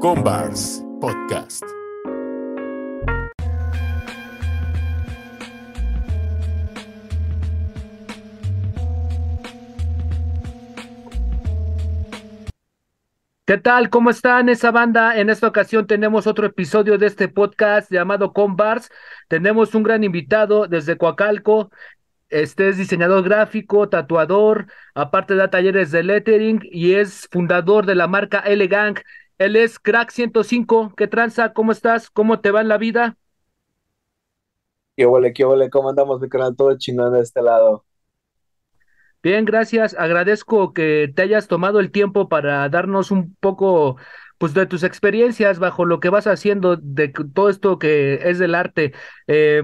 Combars Podcast. ¿Qué tal? ¿Cómo están esa banda? En esta ocasión tenemos otro episodio de este podcast llamado Combars. Tenemos un gran invitado desde Coacalco. Este es diseñador gráfico, tatuador, aparte da talleres de lettering y es fundador de la marca Elegang. Él es Crack 105. ¿Qué tranza? ¿Cómo estás? ¿Cómo te va en la vida? ¿Qué huele, qué huele? ¿Cómo andamos, mi canal? Todo chingón de este lado. Bien, gracias. Agradezco que te hayas tomado el tiempo para darnos un poco, pues, de tus experiencias bajo lo que vas haciendo, de todo esto que es del arte. Eh,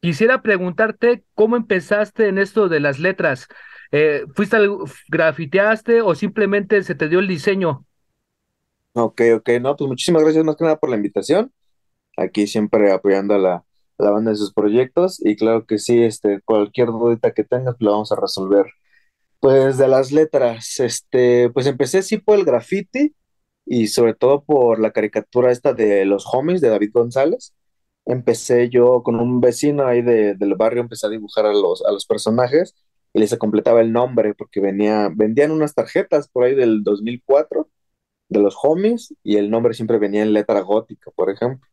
quisiera preguntarte cómo empezaste en esto de las letras. Eh, ¿fuiste al, grafiteaste o simplemente se te dio el diseño? Ok, ok, no, pues muchísimas gracias más que nada por la invitación. Aquí siempre apoyando a la, a la banda de sus proyectos y claro que sí, este, cualquier dudita que tengas, pues la vamos a resolver. Pues de las letras, este, pues empecé sí por el graffiti y sobre todo por la caricatura esta de los homies de David González. Empecé yo con un vecino ahí de- del barrio, empecé a dibujar a los, a los personajes y les completaba el nombre porque venía, vendían unas tarjetas por ahí del 2004 de los homies y el nombre siempre venía en letra gótica, por ejemplo.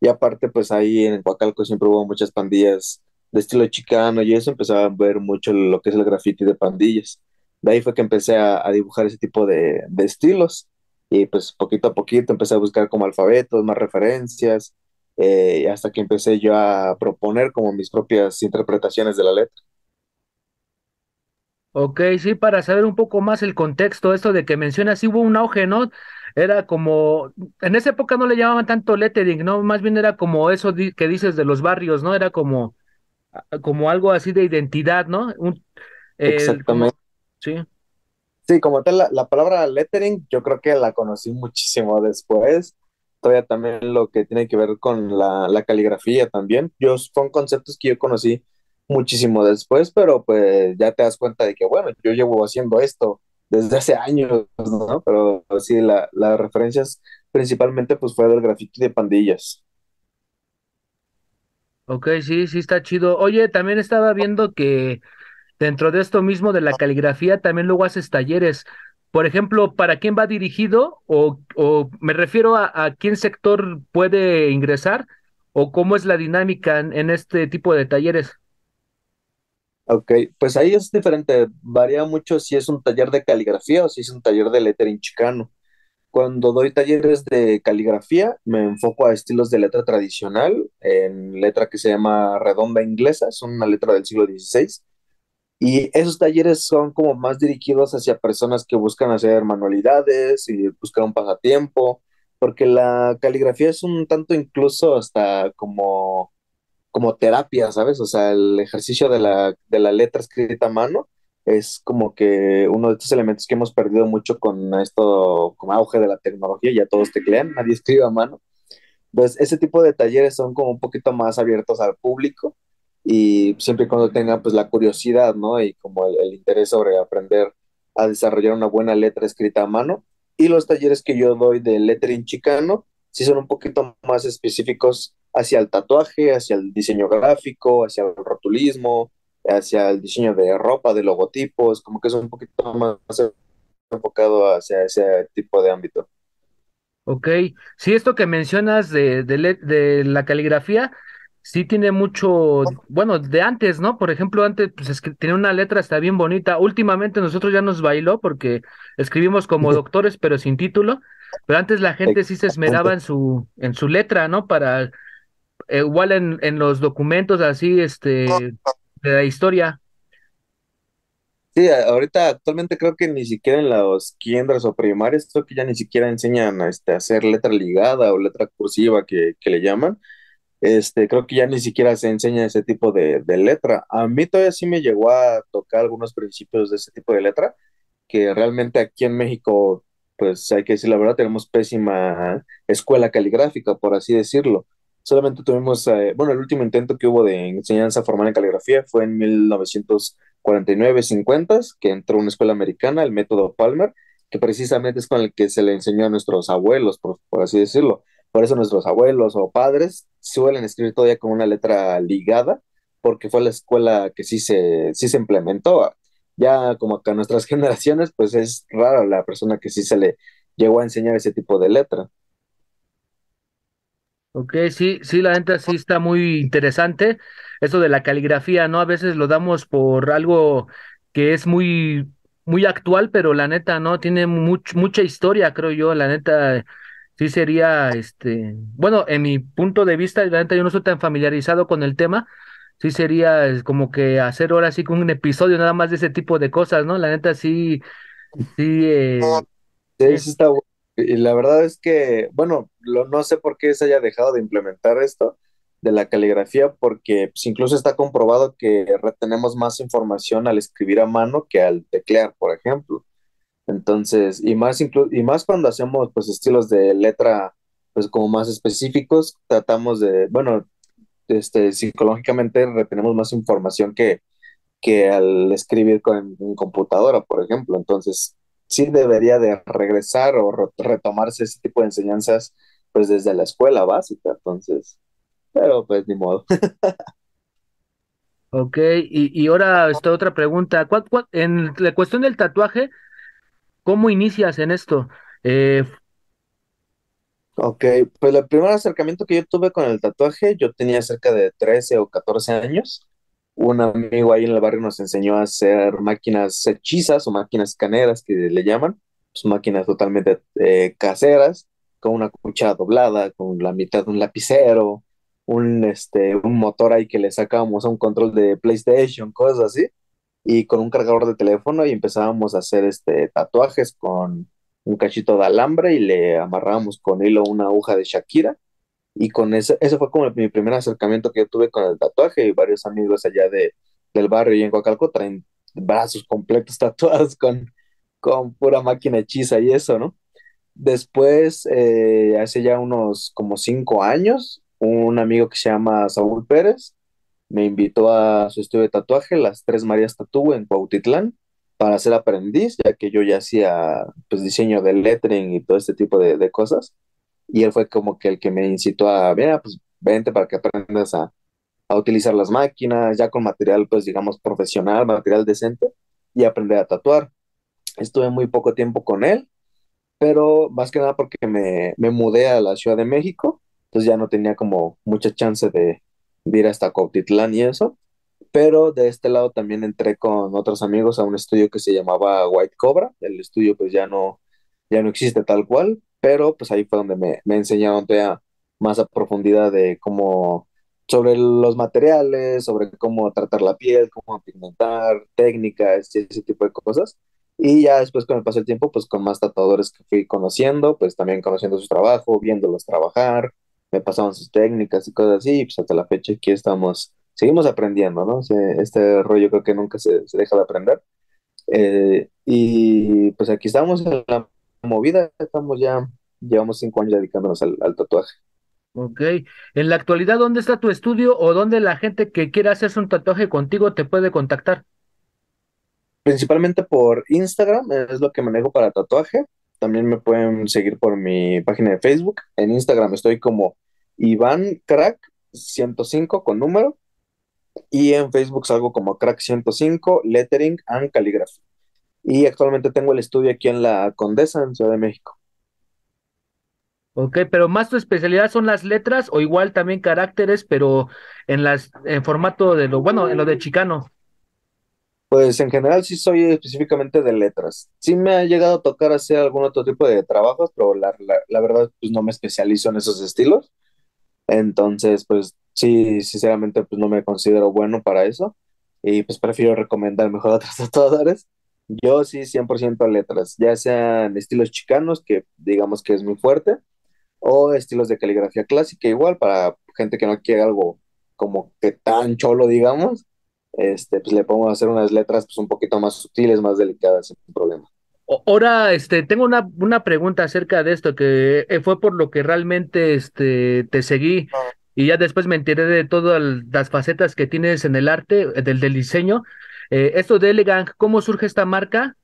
Y aparte, pues ahí en Coacalco siempre hubo muchas pandillas de estilo chicano y eso empezaba a ver mucho lo que es el graffiti de pandillas. De ahí fue que empecé a, dibujar ese tipo de, estilos y pues poquito a poquito empecé a buscar como alfabetos, más referencias, eh, hasta que empecé yo a proponer como mis propias interpretaciones de la letra. Ok, sí, para saber un poco más el contexto, esto de que mencionas, sí hubo un auge, ¿no? Era como, en esa época no le llamaban tanto lettering, ¿no? Más bien era como eso di- que dices de los barrios, ¿no? Era como, como algo así de identidad, ¿no? Un, como, Exactamente. sí. Sí, como tal, la, la palabra lettering yo creo que la conocí muchísimo después. Todavía también lo que tiene que ver con la, la caligrafía también. Yo, son conceptos que yo conocí muchísimo después, pero pues ya te das cuenta de que, bueno, yo llevo haciendo esto desde hace años, ¿no? Pero sí, la, las referencias principalmente pues fue del grafiti de pandillas. Ok, sí, sí está chido. Oye, también estaba viendo que dentro de esto mismo de la caligrafía también luego haces talleres. Por ejemplo, ¿para quién va dirigido? O, o me refiero a, a quién sector puede ingresar o cómo es la dinámica en, en este tipo de talleres. Ok, pues ahí es diferente, varía mucho si es un taller de caligrafía o si es un taller de lettering chicano. Cuando doy talleres de caligrafía, me enfoco a estilos de letra tradicional, en letra que se llama redonda inglesa, es una letra del siglo XVI. Y esos talleres son como más dirigidos hacia personas que buscan hacer manualidades y buscar un pasatiempo, porque la caligrafía es un tanto incluso hasta como, como terapia, ¿sabes? O sea, el ejercicio de la, de la letra escrita a mano es como que uno de estos elementos que hemos perdido mucho con esto, con auge de la tecnología, ya todos teclean, nadie escribe a mano. Entonces, ese tipo de talleres son como un poquito más abiertos al público y siempre y cuando tengan pues la curiosidad, ¿no? Y como el, el interés sobre aprender a desarrollar una buena letra escrita a mano. Y los talleres que yo doy de lettering chicano, sí son un poquito más específicos hacia el tatuaje, hacia el diseño gráfico, hacia el rotulismo, hacia el diseño de ropa, de logotipos, como que es un poquito más enfocado hacia ese tipo de ámbito. Ok, sí, esto que mencionas de, de, le- de la caligrafía, sí tiene mucho, bueno, de antes, ¿no? Por ejemplo, antes pues, es que tenía una letra hasta bien bonita. Últimamente nosotros ya nos bailó porque escribimos como doctores, pero sin título. Pero antes la gente sí se esmeraba en su, en su letra, ¿no? Para, igual en, en los documentos así, este, de la historia. Sí, ahorita actualmente creo que ni siquiera en los kinders o primarios, creo que ya ni siquiera enseñan este, a hacer letra ligada o letra cursiva que, que le llaman. Este, creo que ya ni siquiera se enseña ese tipo de, de letra. A mí todavía sí me llegó a tocar algunos principios de ese tipo de letra, que realmente aquí en México, pues hay que decir la verdad, tenemos pésima escuela caligráfica, por así decirlo. Solamente tuvimos, eh, bueno, el último intento que hubo de enseñanza formal en caligrafía fue en 1949-50, que entró una escuela americana, el método Palmer, que precisamente es con el que se le enseñó a nuestros abuelos, por, por así decirlo. Por eso nuestros abuelos o padres suelen escribir todavía con una letra ligada, porque fue la escuela que sí se, sí se implementó. Ya como que a nuestras generaciones, pues es rara la persona que sí se le llegó a enseñar ese tipo de letra. Ok, sí, sí, la neta sí está muy interesante. Eso de la caligrafía, ¿no? A veces lo damos por algo que es muy, muy actual, pero la neta, ¿no? Tiene much- mucha historia, creo yo. La neta, sí sería, este, bueno, en mi punto de vista, la neta, yo no soy tan familiarizado con el tema. Sí sería como que hacer ahora sí un episodio nada más de ese tipo de cosas, ¿no? La neta, sí, sí, eh, sí. sí está bueno. Y la verdad es que, bueno, lo- no sé por qué se haya dejado de implementar esto de la caligrafía, porque pues, incluso está comprobado que retenemos más información al escribir a mano que al teclear, por ejemplo. Entonces, y más, inclu- y más cuando hacemos pues estilos de letra pues como más específicos, tratamos de, bueno, este, psicológicamente retenemos más información que, que al escribir con en computadora, por ejemplo. Entonces, sí debería de regresar o re- retomarse ese tipo de enseñanzas pues desde la escuela básica, entonces, pero pues ni modo. Ok, y, y ahora esta otra pregunta. ¿Cuál- cuál- en la cuestión del tatuaje, ¿cómo inicias en esto? Eh, Ok, pues el primer acercamiento que yo tuve con el tatuaje, yo tenía cerca de 13 o 14 años. Un amigo ahí en el barrio nos enseñó a hacer máquinas hechizas o máquinas caneras que le llaman, pues máquinas totalmente eh, caseras, con una cuchara doblada, con la mitad de un lapicero, un, este, un motor ahí que le sacábamos a un control de PlayStation, cosas así y con un cargador de teléfono y empezábamos a hacer este tatuajes con un cachito de alambre y le amarrábamos con hilo una aguja de Shakira y con ese, ese fue como mi primer acercamiento que yo tuve con el tatuaje y varios amigos allá de, del barrio y en Coacalco traen brazos completos tatuados con, con pura máquina hechiza y eso, ¿no? Después, eh, hace ya unos como cinco años, un amigo que se llama Saúl Pérez me invitó a su estudio de tatuaje, las Tres Marías Tatú en Cuautitlán, para ser aprendiz, ya que yo ya hacía pues diseño de lettering y todo este tipo de, de cosas. Y él fue como que el que me incitó a, mira, pues vente para que aprendas a, a utilizar las máquinas, ya con material, pues digamos, profesional, material decente, y aprender a tatuar. Estuve muy poco tiempo con él, pero más que nada porque me, me mudé a la Ciudad de México, entonces ya no tenía como mucha chance de, de ir hasta Cuautitlán y eso, pero de este lado también entré con otros amigos a un estudio que se llamaba White Cobra, el estudio pues ya no, ya no existe tal cual, pero pues ahí fue donde me, me enseñaron todavía más a profundidad de cómo, sobre los materiales, sobre cómo tratar la piel, cómo pigmentar, técnicas y ese tipo de cosas. Y ya después con el paso del tiempo, pues con más tatuadores que fui conociendo, pues también conociendo su trabajo, viéndolos trabajar, me pasaban sus técnicas y cosas así, y pues hasta la fecha aquí estamos, seguimos aprendiendo, ¿no? Este rollo creo que nunca se, se deja de aprender. Eh, y pues aquí estamos en la movida, estamos ya, llevamos cinco años dedicándonos al, al tatuaje. ok. En la actualidad, ¿dónde está tu estudio o dónde la gente que quiera hacerse un tatuaje contigo te puede contactar? Principalmente por Instagram, es lo que manejo para tatuaje. También me pueden seguir por mi página de Facebook. En Instagram estoy como Iván Crack 105 con número y en Facebook salgo como Crack 105 Lettering and Calligraphy. Y actualmente tengo el estudio aquí en la Condesa, en Ciudad de México. Ok, pero más tu especialidad son las letras o igual también caracteres, pero en las, en formato de lo, bueno, en lo de Chicano. Pues en general sí soy específicamente de letras. Sí me ha llegado a tocar hacer algún otro tipo de trabajos, pero la, la, la verdad pues no me especializo en esos estilos. Entonces, pues sí, sinceramente, pues no me considero bueno para eso y pues prefiero recomendar mejor a otros tatuadores. Yo sí, 100% letras, ya sean estilos chicanos, que digamos que es muy fuerte, o estilos de caligrafía clásica, igual para gente que no quiere algo como que tan cholo, digamos, este, pues le podemos hacer unas letras pues un poquito más sutiles, más delicadas, sin problema. Ahora, este, tengo una, una pregunta acerca de esto, que eh, fue por lo que realmente este, te seguí y ya después me enteré de todas las facetas que tienes en el arte, eh, del, del diseño. Eh, esto de Elegant, ¿cómo surge esta marca?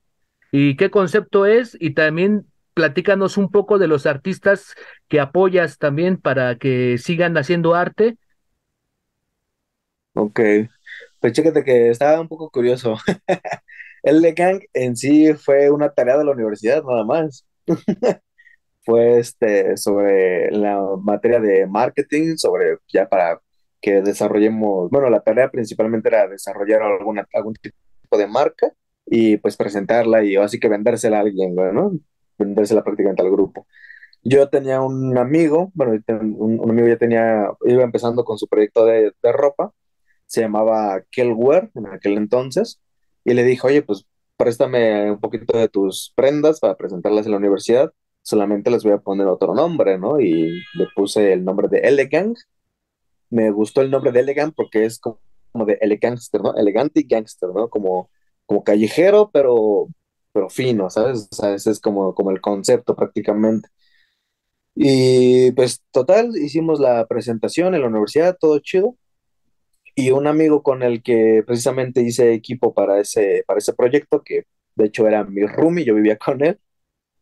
y qué concepto es y también platícanos un poco de los artistas que apoyas también para que sigan haciendo arte. Ok, pues chécate que estaba un poco curioso. El de Gang en sí fue una tarea de la universidad, nada más. fue este, sobre la materia de marketing, sobre ya para que desarrollemos, bueno, la tarea principalmente era desarrollar alguna, algún tipo de marca y pues presentarla y así que vendérsela a alguien, ¿no? Vendérsela prácticamente al grupo. Yo tenía un amigo, bueno, un, un amigo ya tenía, iba empezando con su proyecto de, de ropa, se llamaba Kelware en aquel entonces, y le dije, oye, pues préstame un poquito de tus prendas para presentarlas en la universidad, solamente les voy a poner otro nombre, ¿no? Y le puse el nombre de Elegant. Me gustó el nombre de Elegant porque es como, de elegantster, ¿no? Elegante y gangster, ¿no? Como, como callejero, pero, pero fino, ¿sabes? O sea, ese es como, como el concepto prácticamente. Y pues total, hicimos la presentación en la universidad, todo chido y un amigo con el que precisamente hice equipo para ese, para ese proyecto, que de hecho era mi roomie, yo vivía con él,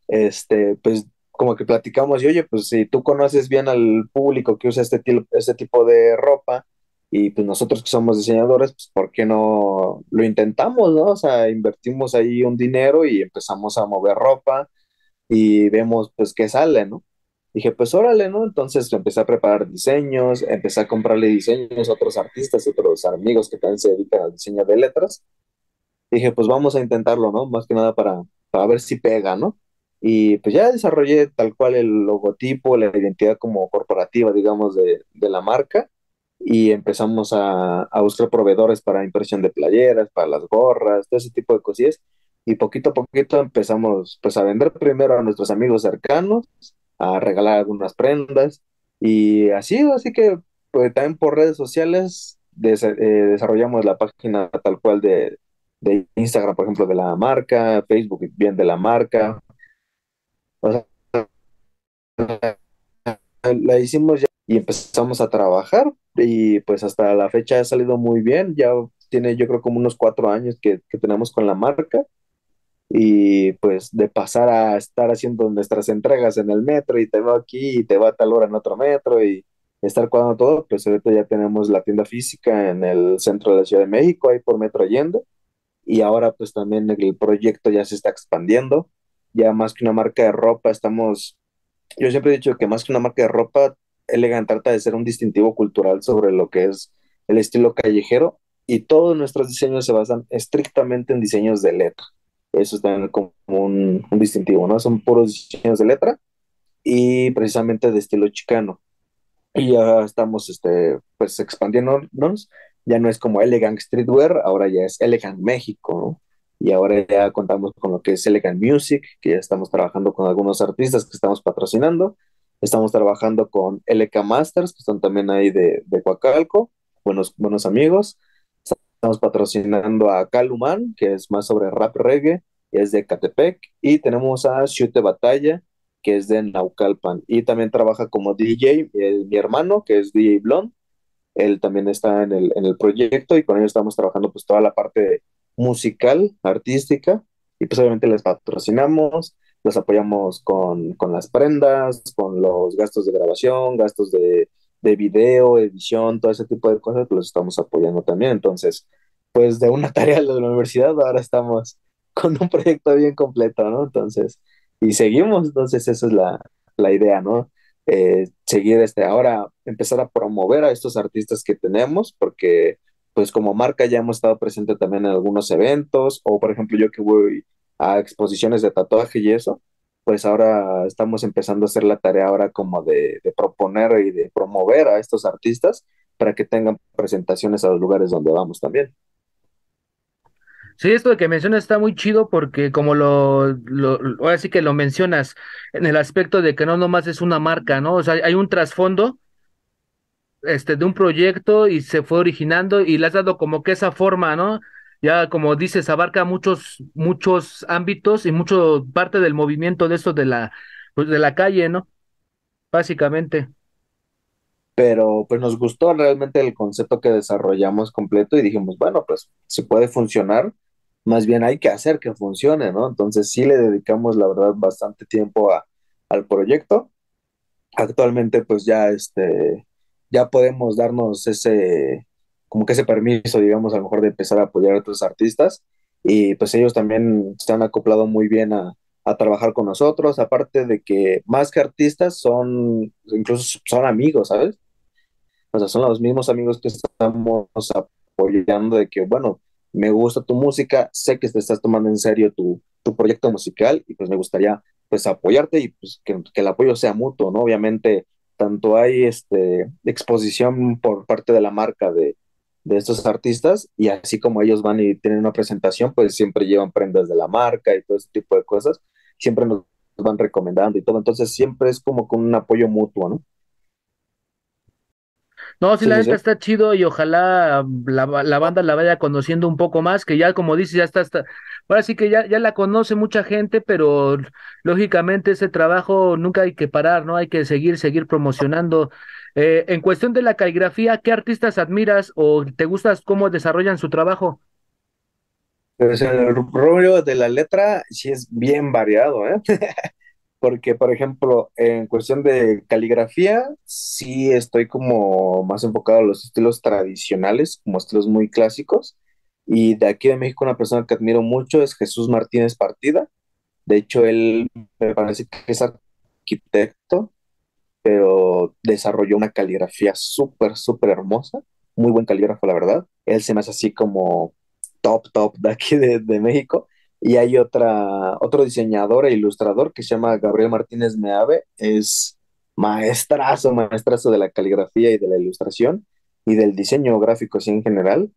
este, pues como que platicamos y oye, pues si tú conoces bien al público que usa este, este tipo de ropa y pues nosotros que somos diseñadores, pues ¿por qué no lo intentamos, no? O sea, invertimos ahí un dinero y empezamos a mover ropa y vemos pues qué sale, ¿no? Dije, pues órale, ¿no? Entonces empecé a preparar diseños, empecé a comprarle diseños a otros artistas, otros amigos que también se dedican al diseño de letras. Dije, pues vamos a intentarlo, ¿no? Más que nada para, para ver si pega, ¿no? Y pues ya desarrollé tal cual el logotipo, la identidad como corporativa, digamos, de, de la marca. Y empezamos a, a buscar proveedores para impresión de playeras, para las gorras, todo ese tipo de cosillas. Y poquito a poquito empezamos pues a vender primero a nuestros amigos cercanos a regalar algunas prendas y así, así que pues, también por redes sociales eh, desarrollamos la página tal cual de, de, Instagram, por ejemplo, de la marca, Facebook bien de la marca. O sea, la hicimos ya y empezamos a trabajar y pues hasta la fecha ha salido muy bien, ya tiene yo creo como unos cuatro años que, que tenemos con la marca. Y pues de pasar a estar haciendo nuestras entregas en el metro y te veo aquí y te va a tal hora en otro metro y estar cuadrando todo, pues ahorita ya tenemos la tienda física en el centro de la Ciudad de México, ahí por Metro Allende, y ahora pues también el proyecto ya se está expandiendo, ya más que una marca de ropa, estamos, yo siempre he dicho que más que una marca de ropa, Elegant trata de ser un distintivo cultural sobre lo que es el estilo callejero, y todos nuestros diseños se basan estrictamente en diseños de letra eso es también como un, distintivo, ¿no? Son puros diseños de letra y precisamente de estilo chicano. Y ya estamos, este, pues, expandiéndonos. Ya no es como Elegant Streetwear, ahora ya es Elegant México, ¿no? Y ahora ya contamos con lo que es Elegant Music, que ya estamos trabajando con algunos artistas que estamos patrocinando. Estamos trabajando con LK Masters, que están también ahí de, de Coacalco, buenos, buenos amigos. Estamos patrocinando a Caluman, que es más sobre rap reggae, es de Catepec, y tenemos a Chute Batalla, que es de Naucalpan, y también trabaja como DJ mi hermano, que es DJ Blond, él también está en el, en el proyecto y con él estamos trabajando pues toda la parte musical, artística, y pues obviamente les patrocinamos, los apoyamos con, con las prendas, con los gastos de grabación, gastos de de video, edición, todo ese tipo de cosas, los estamos apoyando también. Entonces, pues de una tarea de la universidad, ahora estamos con un proyecto bien completo, ¿no? Entonces, y seguimos, entonces esa es la, la idea, ¿no? Eh, seguir este, ahora empezar a promover a estos artistas que tenemos, porque pues como marca ya hemos estado presente también en algunos eventos, o por ejemplo yo que voy a exposiciones de tatuaje y eso, pues ahora estamos empezando a hacer la tarea ahora como de, proponer y de promover a estos artistas para que tengan presentaciones a los lugares donde vamos también. Sí, esto que mencionas está muy chido porque como lo, lo, ahora sí que lo mencionas en el aspecto de que no nomás es una marca, ¿no? O sea, hay un trasfondo este, de un proyecto y se fue originando y le has dado como que esa forma, ¿no? Ya como dices, abarca muchos, muchos ámbitos y mucho parte del movimiento de esto de la, pues de la calle, ¿no? Básicamente. Pero pues nos gustó realmente el concepto que desarrollamos completo y dijimos, bueno, pues si puede funcionar, más bien hay que hacer que funcione, ¿no? Entonces sí le dedicamos, la verdad, bastante tiempo a, al proyecto. Actualmente, pues ya, este, ya podemos darnos ese, como que ese permiso, digamos, a lo mejor de empezar a apoyar a otros artistas y pues ellos también se han acoplado muy bien a, a trabajar con nosotros, aparte de que más que artistas son, incluso son amigos, ¿sabes? O sea, son los mismos amigos que estamos apoyando de que, bueno, me gusta tu música, sé que te estás tomando en serio tu, tu proyecto musical y pues me gustaría pues apoyarte y pues que, que el apoyo sea mutuo, ¿no? Obviamente, tanto hay este, exposición por parte de la marca de, de estos artistas y así como ellos van y tienen una presentación, pues siempre llevan prendas de la marca y todo ese tipo de cosas, siempre nos van recomendando y todo, entonces siempre es como con un apoyo mutuo, ¿no? No, sí, Sí, la neta sí. está chido y ojalá la, la banda la vaya conociendo un poco más, que ya como dices, ya está, está, ahora sí que ya, ya la conoce mucha gente, pero lógicamente ese trabajo nunca hay que parar, ¿no? Hay que seguir, seguir promocionando. Eh, en cuestión de la caligrafía, ¿qué artistas admiras o te gustas cómo desarrollan su trabajo? Pues el rollo de la letra sí es bien variado, ¿eh? Porque, por ejemplo, en cuestión de caligrafía, sí estoy como más enfocado a los estilos tradicionales, como estilos muy clásicos. Y de aquí de México, una persona que admiro mucho es Jesús Martínez Partida. De hecho, él me parece que es arquitecto, pero desarrolló una caligrafía súper, súper hermosa. Muy buen calígrafo, la verdad. Él se me hace así como top, top de aquí de, de México. Y hay otra, otro diseñador e ilustrador que se llama Gabriel Martínez Meave. Es maestrazo, maestrazo de la caligrafía y de la ilustración y del diseño gráfico así en general.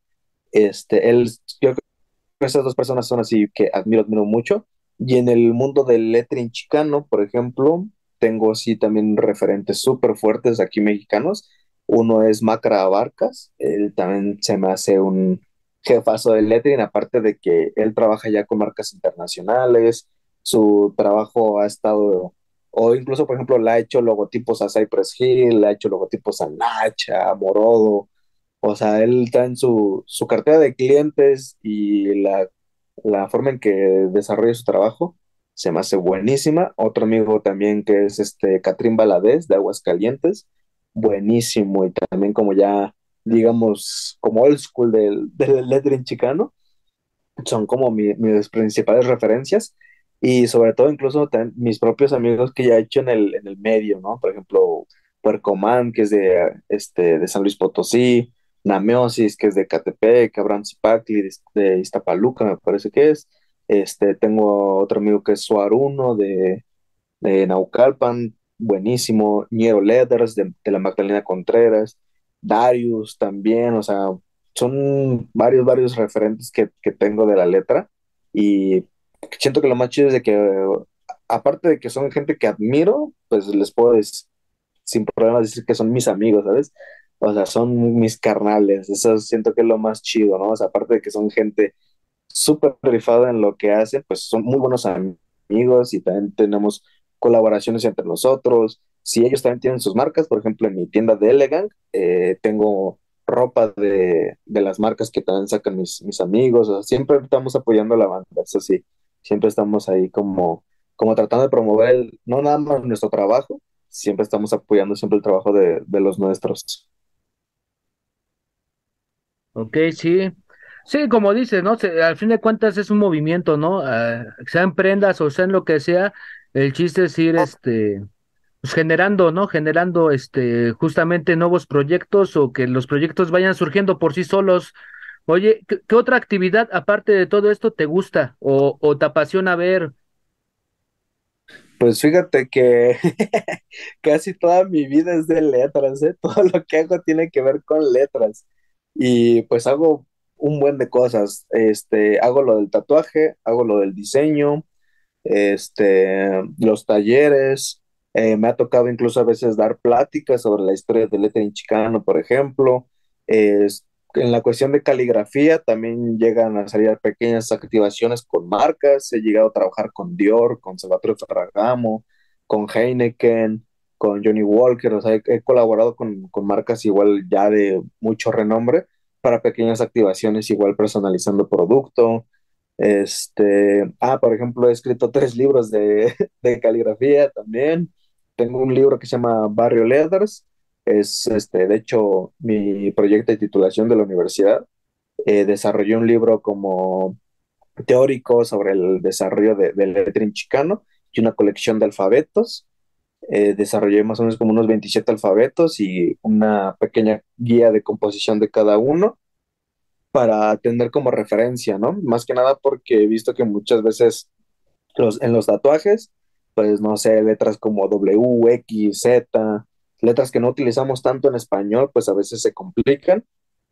Este, él, yo esas dos personas son así que admiro, admiro mucho. Y en el mundo del lettering chicano, por ejemplo, tengo así también referentes súper fuertes aquí mexicanos. Uno es Macra Abarcas, él también se me hace un jefazo del lettering, aparte de que él trabaja ya con marcas internacionales, su trabajo ha estado, o incluso, por ejemplo, le ha hecho logotipos a Cypress Hill, le ha hecho logotipos a Nacha, a Morodo, o sea, él está en su, su cartera de clientes y la, la forma en que desarrolla su trabajo se me hace buenísima. Otro amigo también que es este Catrín Valadez de Aguascalientes, buenísimo y también como ya, digamos, como old school del, del lettering chicano son como mi- mis principales referencias y sobre todo incluso mis propios amigos que ya he hecho en el, en el medio, ¿no? Por ejemplo, Puercoman, que es de, este, de San Luis Potosí, Nameosis, que es de Catepec, Abraham Zipacli, de, de Iztapaluca, me parece que es. Este, tengo otro amigo que es Suaruno, de, de Naucalpan, buenísimo, Ñero Leathers de, de la Magdalena Contreras, Darius también, o sea, son varios, varios referentes que, que tengo de la letra y siento que lo más chido es de que, aparte de que son gente que admiro, pues les puedo sin problemas decir que son mis amigos, ¿sabes? O sea, son mis carnales, eso siento que es lo más chido, ¿no? O sea, aparte de que son gente súper rifada en lo que hacen, pues son muy buenos amigos y también tenemos colaboraciones entre nosotros. Si ellos también tienen sus marcas, por ejemplo, en mi tienda de Elegant, eh, tengo ropa de, de las marcas que también sacan mis, mis amigos, o sea, siempre estamos apoyando a la banda, eso sí, siempre estamos ahí como, como tratando de promover el- no nada más nuestro trabajo, siempre estamos apoyando siempre el trabajo de, de los nuestros. Ok, sí. Sí, como dices, ¿no? Se- al fin de cuentas es un movimiento, ¿no? Ah, sean prendas o sean lo que sea, el chiste es ir, este, pues generando, ¿no? Generando, este, justamente nuevos proyectos o que los proyectos vayan surgiendo por sí solos. Oye, ¿qué, otra actividad aparte de todo esto te gusta o, o te apasiona ver? Pues fíjate que casi toda mi vida es de letras, ¿eh? Todo lo que hago tiene que ver con letras. Y pues hago un buen de cosas. Este, hago lo del tatuaje, hago lo del diseño, este, los talleres. Eh, me ha tocado incluso a veces dar pláticas sobre la historia del lettering chicano, por ejemplo. En la cuestión de caligrafía también llegan a salir pequeñas activaciones con marcas. He llegado a trabajar con Dior, con Salvatore Ferragamo, con Heineken, con Johnny Walker. He, he colaborado con, con marcas igual ya de mucho renombre para pequeñas activaciones, igual personalizando producto. Este, ah, por ejemplo, he escrito tres libros de, de caligrafía también. Tengo un libro que se llama Barrio Letters. Es, este, de hecho, mi proyecto de titulación de la universidad. Eh, desarrollé un libro como teórico sobre el desarrollo de- del lettering chicano y una colección de alfabetos. Eh, desarrollé más o menos como unos 27 alfabetos y una pequeña guía de composición de cada uno para tener como referencia, ¿no? Más que nada porque he visto que muchas veces los, en los tatuajes, pues no sé, letras como W, X, Z, letras que no utilizamos tanto en español, pues a veces se complican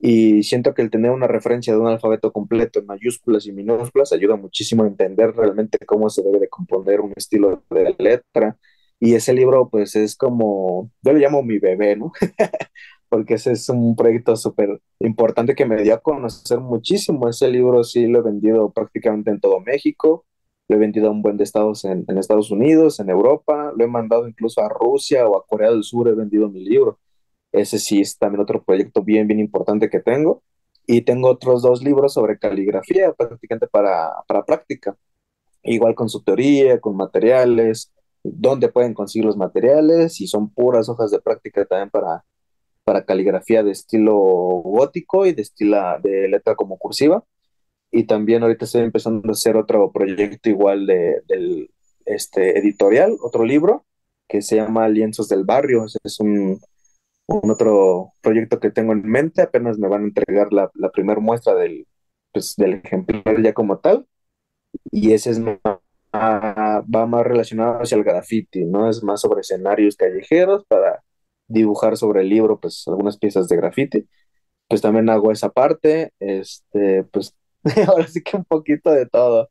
y siento que el tener una referencia de un alfabeto completo en mayúsculas y minúsculas ayuda muchísimo a entender realmente cómo se debe de componer un estilo de letra. Y ese libro, pues es como, yo le llamo mi bebé, ¿no? porque ese es un proyecto súper importante que me dio a conocer muchísimo. Ese libro sí lo he vendido prácticamente en todo México, lo he vendido a un buen de estados en, en Estados Unidos, en Europa, lo he mandado incluso a Rusia o a Corea del Sur, he vendido mi libro. Ese sí es también otro proyecto bien, bien importante que tengo. Y tengo otros dos libros sobre caligrafía, prácticamente para, para práctica, igual con su teoría, con materiales, dónde pueden conseguir los materiales, y son puras hojas de práctica también para para caligrafía de estilo gótico y de estilo de letra como cursiva. Y también ahorita estoy empezando a hacer otro proyecto igual de, del este, editorial, otro libro que se llama Lienzos del Barrio. Es un, un otro proyecto que tengo en mente. Apenas me van a entregar la, la primera muestra del, pues, del ejemplar ya como tal. Y ese es más, va más relacionado hacia el graffiti, ¿no? Es más sobre escenarios callejeros para dibujar sobre el libro, pues algunas piezas de graffiti. Pues también hago esa parte, este, pues ahora sí que un poquito de todo,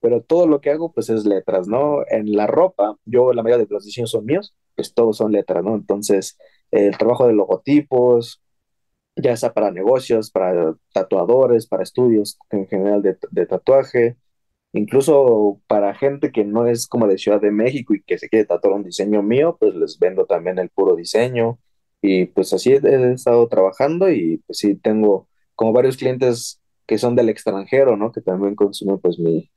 pero todo lo que hago pues es letras, ¿no? En la ropa, yo la mayoría de los diseños son míos, pues todos son letras, ¿no? Entonces, el trabajo de logotipos, ya sea para negocios, para tatuadores, para estudios en general de, de tatuaje, Incluso para gente que no es como de Ciudad de México y que se quiere tatuar un diseño mío, pues les vendo también el puro diseño. Y pues así he, he estado trabajando y pues sí tengo como varios clientes que son del extranjero, ¿no? Que también consumen pues mi,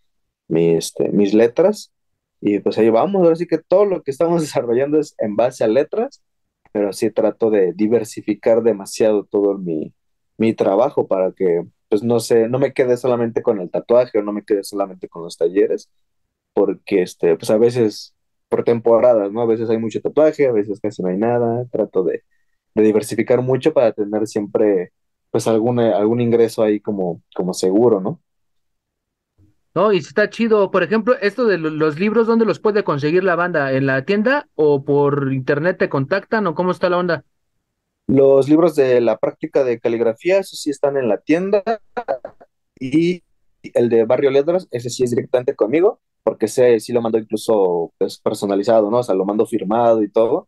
mi, este, mis letras. Y pues ahí vamos, ahora sí que todo lo que estamos desarrollando es en base a letras, pero sí trato de diversificar demasiado todo mi, mi trabajo para que pues no sé, no me quede solamente con el tatuaje o no me quede solamente con los talleres, porque este, pues a veces por temporadas, ¿no? A veces hay mucho tatuaje, a veces casi no hay nada, trato de, de diversificar mucho para tener siempre pues alguna, algún ingreso ahí como, como seguro, ¿no? No, y está chido. Por ejemplo, esto de lo- los libros, ¿dónde los puede conseguir la banda? ¿En la tienda o por internet te contactan o cómo está la onda? Los libros de la práctica de caligrafía, esos sí están en la tienda y el de Barrio Letras, ese sí es directamente conmigo, porque ese sí lo mando incluso pues, personalizado, ¿no? O sea, lo mando firmado y todo.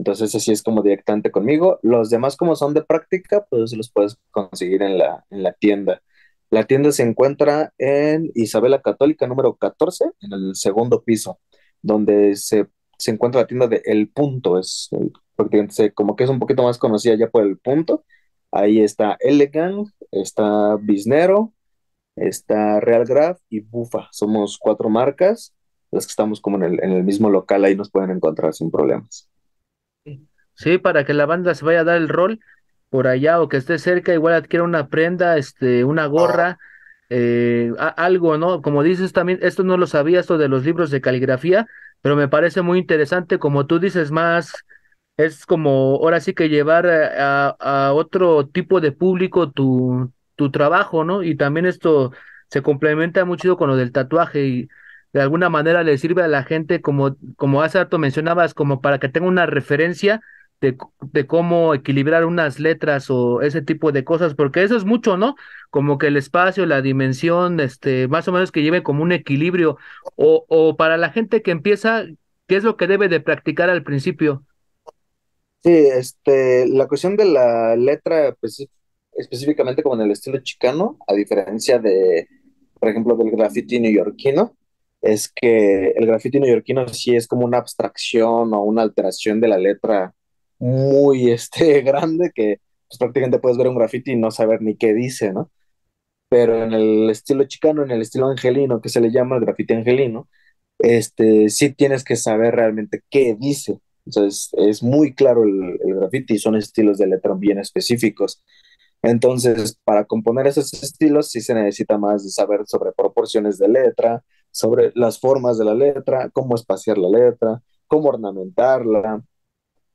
Entonces ese sí es como directamente conmigo. Los demás como son de práctica, pues los puedes conseguir en la, en la tienda. La tienda se encuentra en Isabela Católica número 14 en el segundo piso, donde se, se encuentra la tienda de El Punto. Es el- prácticamente como que es un poquito más conocida ya por El Punto. Ahí está Elegant, está Bisnero, está Real Graph y Bufa. Somos cuatro marcas, las que estamos como en el, en el mismo local, ahí nos pueden encontrar sin problemas. Sí, para que la banda se vaya a dar el rol por allá o que esté cerca, igual adquiera una prenda, este, una gorra, eh, a- algo, ¿no? Como dices también, esto no lo sabía, esto de los libros de caligrafía, pero me parece muy interesante, como tú dices, más, es como ahora sí que llevar a, a- otro tipo de público tu, tu trabajo, ¿no? Y también esto se complementa muy chido con lo del tatuaje y de alguna manera le sirve a la gente, como, como hace rato mencionabas, como para que tenga una referencia de, de cómo equilibrar unas letras o ese tipo de cosas, porque eso es mucho, ¿no? Como que el espacio, la dimensión, este, más o menos que lleve como un equilibrio, o, o para la gente que empieza, ¿qué es lo que debe de practicar al principio? Sí, este, la cuestión de la letra, específicamente como en el estilo chicano, a diferencia de, por ejemplo, del graffiti neoyorquino, es que el graffiti neoyorquino sí es como una abstracción o una alteración de la letra muy, este, grande que pues, prácticamente puedes ver un graffiti y no saber ni qué dice, ¿no? pero en el estilo chicano, en el estilo angelino, que se le llama el grafiti angelino, este, sí tienes que saber realmente qué dice. Entonces, es muy claro el, el graffiti son estilos de letra bien específicos. Entonces, para componer esos estilos sí se necesita más de saber sobre proporciones de letra, sobre las formas de la letra, cómo espaciar la letra, cómo ornamentarla,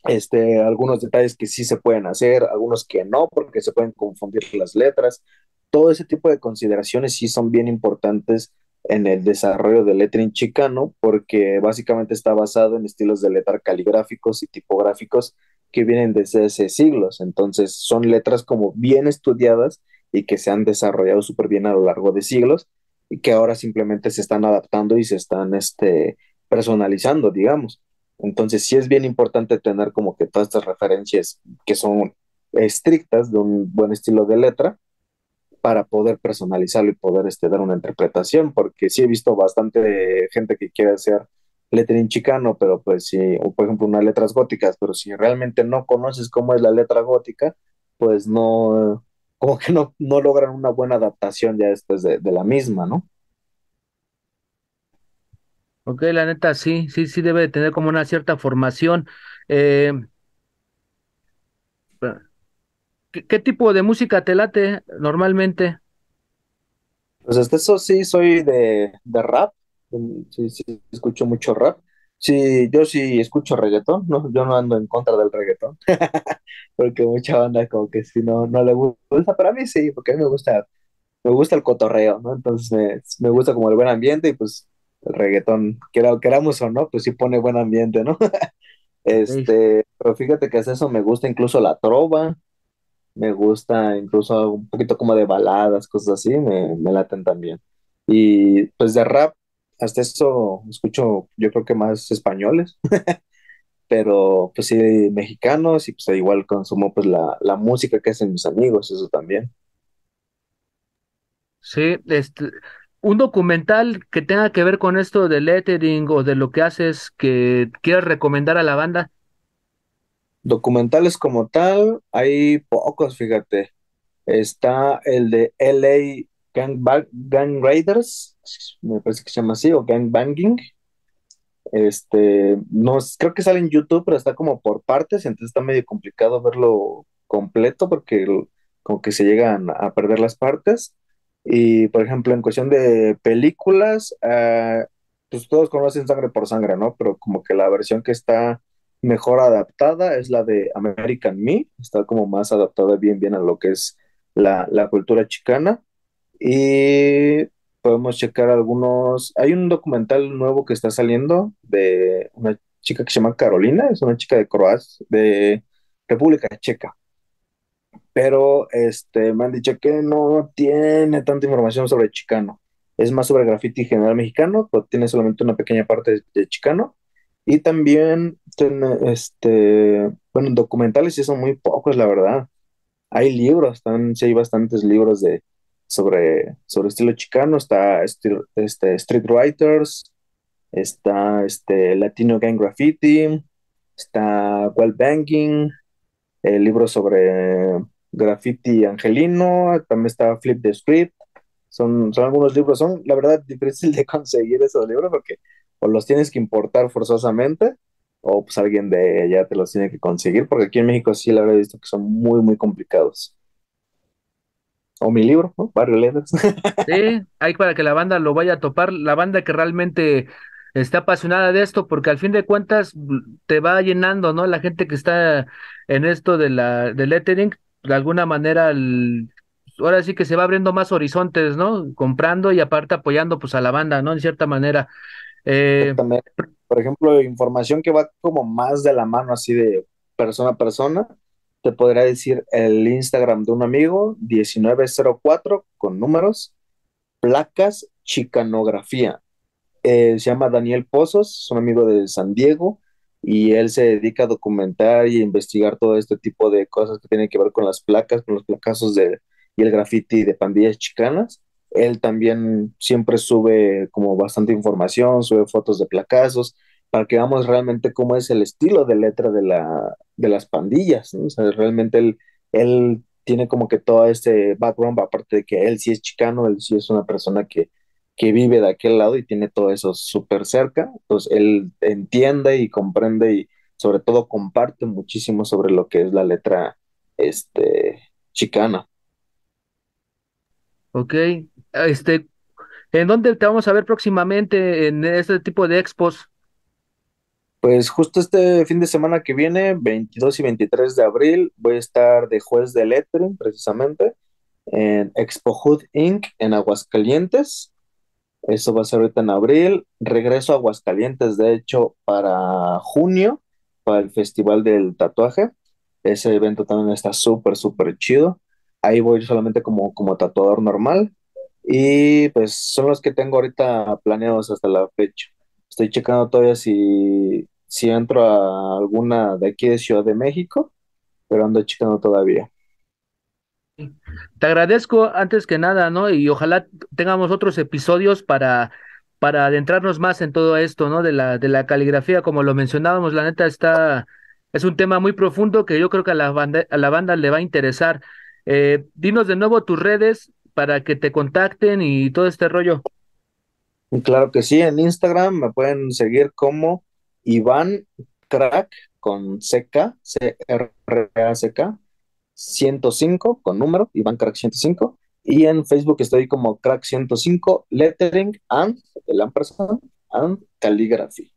este, algunos detalles que sí se pueden hacer, algunos que no, porque se pueden confundir las letras. Todo ese tipo de consideraciones sí son bien importantes en el desarrollo del lettering chicano, porque básicamente está basado en estilos de letra caligráficos y tipográficos que vienen desde hace siglos. Entonces, son letras como bien estudiadas y que se han desarrollado súper bien a lo largo de siglos y que ahora simplemente se están adaptando y se están este, personalizando, digamos. Entonces, sí es bien importante tener como que todas estas referencias que son estrictas de un buen estilo de letra para poder personalizarlo y poder este, dar una interpretación, porque sí he visto bastante gente que quiere hacer lettering chicano, pero pues sí, o por ejemplo unas letras góticas, pero si realmente no conoces cómo es la letra gótica, pues no, como que no, no logran una buena adaptación ya después de, de la misma, ¿no? Ok, la neta, sí, sí, sí debe de tener como una cierta formación. Eh, ¿qué, tipo de música te late normalmente? Pues hasta eso sí soy de, de rap, mm, sí, sí, escucho mucho rap. Sí, yo sí escucho reggaetón, no, yo no ando en contra del reggaetón, porque mucha banda como que si no, no le gusta, pero a mí sí, porque a mí me gusta, me gusta el cotorreo, ¿no? Entonces me, me gusta como el buen ambiente y pues el reggaetón, queramos o no, pues sí pone buen ambiente, ¿no? Sí, Este, pero fíjate que es eso, me gusta incluso la trova, me gusta incluso un poquito como de baladas, cosas así, me, me laten también. Y pues de rap, hasta eso escucho yo creo que más españoles, pero pues sí mexicanos y pues igual consumo pues la, la música que hacen mis amigos, eso también. sí, este, un documental que tenga que ver con esto de lettering o de lo que haces que quieras recomendar a la banda. Documentales como tal, hay pocos, fíjate. Está el de LA Gang, Gang Raiders, me parece que se llama así, o Gang Banging. Este, no, creo que sale en YouTube, pero está como por partes, entonces está medio complicado verlo completo porque como que se llegan a perder las partes. Y por ejemplo, en cuestión de películas, ah, pues todos conocen Sangre por Sangre, ¿no? Pero como que la versión que está mejor adaptada es la de American Me, está como más adaptada bien, bien a lo que es la, la cultura chicana. Y podemos checar algunos. Hay un documental nuevo que está saliendo de una chica que se llama Carolina, es una chica de Croacia, de República Checa. Pero este, me han dicho que no tiene tanta información sobre chicano. Es más sobre graffiti general mexicano, pero tiene solamente una pequeña parte de, chicano. Y también este, bueno, documentales sí son muy pocos, la verdad. Hay libros, también sí hay bastantes libros de, sobre, sobre estilo chicano. Está este, Street Writers, está este, Latino Gang Graffiti, está Wall Banking, el libro sobre graffiti angelino, también está Flip the Script. Son, son algunos libros, son la verdad difícil de conseguir esos libros porque o los tienes que importar forzosamente o pues alguien de allá te los tiene que conseguir porque aquí en México sí la verdad he visto que son muy muy complicados. O mi libro, ¿no? Barrio Letras. Sí, hay para que la banda lo vaya a topar, la banda que realmente está apasionada de esto, porque al fin de cuentas te va llenando, ¿no? La gente que está en esto de la del lettering, de alguna manera, el- ahora sí que se va abriendo más horizontes, ¿no? Comprando y aparte apoyando pues a la banda, ¿no? En cierta manera. Eh. Por ejemplo, información que va como más de la mano, así de persona a persona, te podría decir el Instagram de un amigo, diecinueve cero cuatro con números, placas, chicanografía. Eh, se llama Daniel Pozos, es un amigo de San Diego y él se dedica a documentar y investigar todo este tipo de cosas que tienen que ver con las placas, con los placazos de, y el graffiti de pandillas chicanas. Él también siempre sube como bastante información, sube fotos de placazos para que veamos realmente cómo es el estilo de letra de la, de las pandillas, ¿no? O sea, realmente él, él tiene como que todo este background, aparte de que él sí es chicano, él sí es una persona que, que vive de aquel lado y tiene todo eso súper cerca, entonces él entiende y comprende y sobre todo comparte muchísimo sobre lo que es la letra este, chicana. Ok, este, ¿en dónde te vamos a ver próximamente en este tipo de expos? Pues justo este fin de semana que viene, 22 y 23 de abril, voy a estar de juez de lettering precisamente en Expo Hood Inc. en Aguascalientes. Eso va a ser ahorita en abril. Regreso a Aguascalientes, de hecho, para junio, para el Festival del Tatuaje. Ese evento también está súper, súper chido. Ahí voy solamente como, como tatuador normal. Y pues son los que tengo ahorita planeados hasta la fecha. Estoy checando todavía si, si entro a alguna de aquí de Ciudad de México, pero ando checando todavía. Te agradezco antes que nada, ¿no? Y ojalá tengamos otros episodios para, para adentrarnos más en todo esto, ¿no? De la, de la caligrafía, como lo mencionábamos, la neta está, es un tema muy profundo que yo creo que a la banda, a la banda le va a interesar. Eh, dinos de nuevo tus redes para que te contacten y todo este rollo. Claro que sí, en Instagram me pueden seguir como Iván Crack con CK, C-R-A-C-K, 105 con número, Iván Crack 105. Y en Facebook estoy como Crack 105, Lettering and, el and Calligraphy.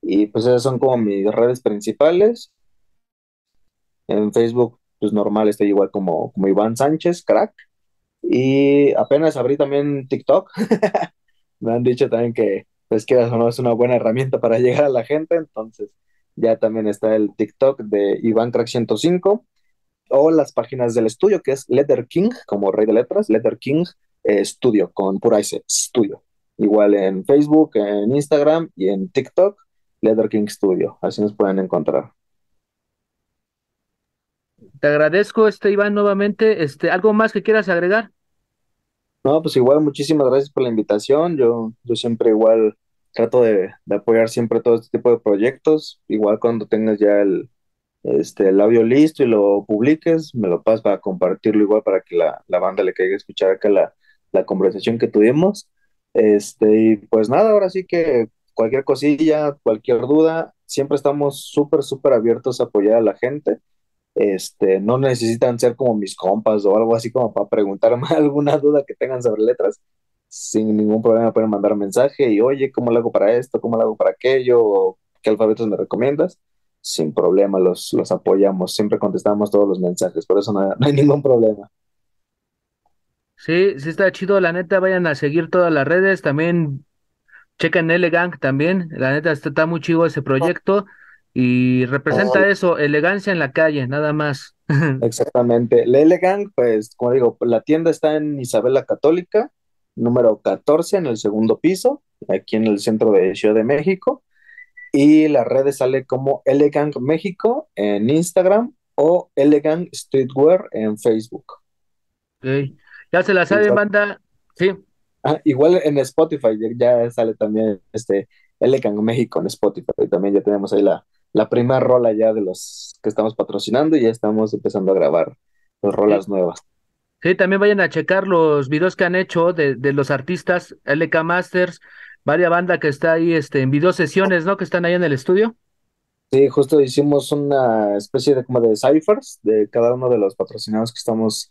Y pues esas son como mis redes principales. En Facebook, pues normal, estoy igual como, como Iván Sánchez, Crack. Y apenas abrí también TikTok. Me han dicho también que, pues que no es una buena herramienta para llegar a la gente. Entonces, ya también está el TikTok de Iván Crack 105 o las páginas del estudio, que es Letter King, como rey de letras, Letter King eh, Studio, con pura S, Studio. Igual en Facebook, en Instagram y en TikTok, Letter King Studio. Así nos pueden encontrar. Te agradezco, este Iván, nuevamente. Este, ¿algo más que quieras agregar? No, pues igual, muchísimas gracias por la invitación. Yo, yo siempre igual trato de, de apoyar siempre todo este tipo de proyectos. Igual cuando tengas ya el, este, el audio listo y lo publiques, me lo pasas para compartirlo igual para que la, la banda le caiga a escuchar acá la, la conversación que tuvimos. Este, y pues nada, ahora sí que cualquier cosilla, cualquier duda, siempre estamos súper, súper abiertos a apoyar a la gente. Este, no necesitan ser como mis compas o algo así como para preguntarme alguna duda que tengan sobre letras. Sin ningún problema pueden mandar mensaje y oye, ¿cómo lo hago para esto? ¿Cómo lo hago para aquello? ¿O ¿Qué alfabetos me recomiendas? Sin problema, los, los apoyamos. Siempre contestamos todos los mensajes, por eso no, no hay ningún problema. Sí, sí está chido, la neta, vayan a seguir todas las redes, también chequen Gang también, la neta está, está muy chido ese proyecto y representa eso, elegancia en la calle, nada más. Exactamente. La Elegant, pues, como digo, la tienda está en Isabela Católica, número 14, en el segundo piso, aquí en el centro de Ciudad de México. Y las redes sale como Elegant México en Instagram o Elegant Streetwear en Facebook. Ok. Ya se la sabe, banda. Sí. Ah, igual en Spotify ya, ya sale también este Elegant México en Spotify. También ya tenemos ahí la, la primera rola ya de los que estamos patrocinando y ya estamos empezando a grabar las rolas nuevas. Sí, también vayan a checar los videos que han hecho de, de los artistas LK Masters, varias banda que está ahí este, en video sesiones, ¿no? Que están ahí en el estudio. Sí, justo hicimos una especie de como de ciphers de cada uno de los patrocinados que estamos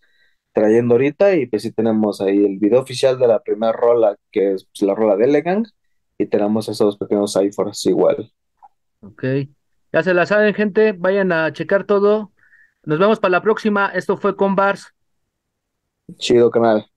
trayendo ahorita y pues sí tenemos ahí el video oficial de la primera rola que es pues, la rola de Elegant y tenemos esos pequeños ciphers igual. Ok. Ya se la saben, gente. Vayan a checar todo. Nos vemos para la próxima. Esto fue con Bars. Chido, canal.